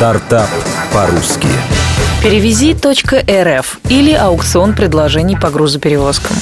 Стартап по-русски. Перевези.рф или аукцион предложений по грузоперевозкам.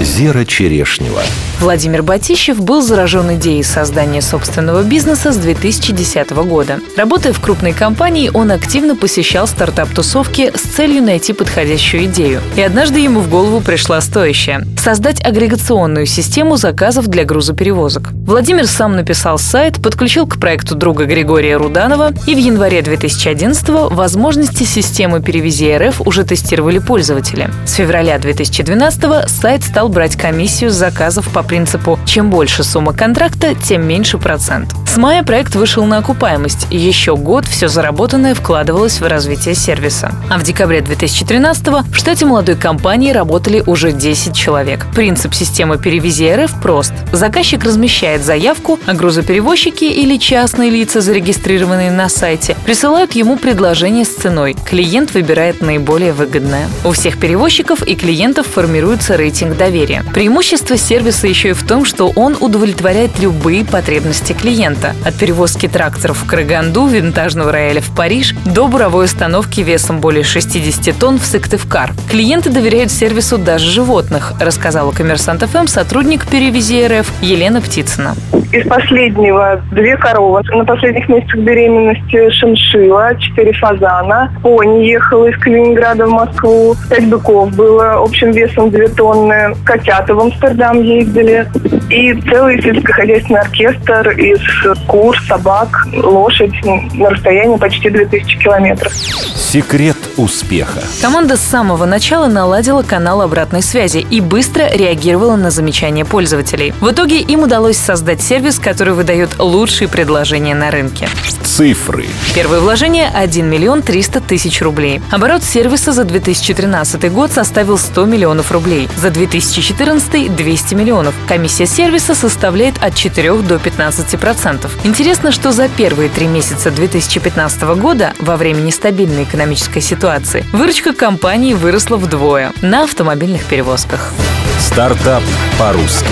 Зера Черешнева. Владимир Батищев был заражен идеей создания собственного бизнеса с 2010 года. Работая в крупной компании, он активно посещал стартап-тусовки с целью найти подходящую идею. И однажды ему в голову пришла стоящая – создать агрегационную систему заказов для грузоперевозок. Владимир сам написал сайт, подключил к проекту друга Григория Руданова, и в январе 2011 возможности системы «Перевези РФ» уже тестировали пользователи. С февраля 2012 сайт стал брать комиссию с заказов по принципу «чем больше сумма контракта, тем меньше процент». С мая проект вышел на окупаемость, еще год все заработанное вкладывалось в развитие сервиса. А в декабре 2013 в штате молодой компании работали уже 10 человек. Принцип системы «Перевези РФ» прост. Заказчик размещает заявку, а грузоперевозчики или частные лица, зарегистрированные на сайте, присылают ему предложение с ценой. Клиент выбирает наиболее выгодное. У всех перевозчиков и клиентов формируется рейтинг доверия. Преимущество сервиса еще и в том, что он удовлетворяет любые потребности клиента. От перевозки тракторов в Караганду, винтажного рояля в Париж до буровой установки весом более 60 тонн в Сыктывкар. Клиенты доверяют сервису даже животных, рассказала коммерсант ФМ сотрудник перевези РФ Елена Птицына. Из последнего две коровы. На последних месяцах беременности шиншила, четыре фазана. Пони ехала из Калининграда в Москву. Пять быков было общим весом две тонны. Котята в Амстердам ездили. И целый сельскохозяйственный оркестр из кур, собак, лошадь на расстоянии почти 2000 километров. Секрет успеха. Команда с самого начала наладила канал обратной связи и быстро реагировала на замечания пользователей. В итоге им удалось создать сервис, который выдает лучшие предложения на рынке. Цифры. Первое вложение – 1 миллион 300 тысяч рублей. Оборот сервиса за 2013 год составил 100 миллионов рублей. За 2014 – 200 миллионов. Комиссия сервиса составляет от 4 до 15 процентов. Интересно, что за первые три месяца 2015 года, во время нестабильной экономической ситуации, выручка компании выросла вдвое на автомобильных перевозках. Стартап по-русски.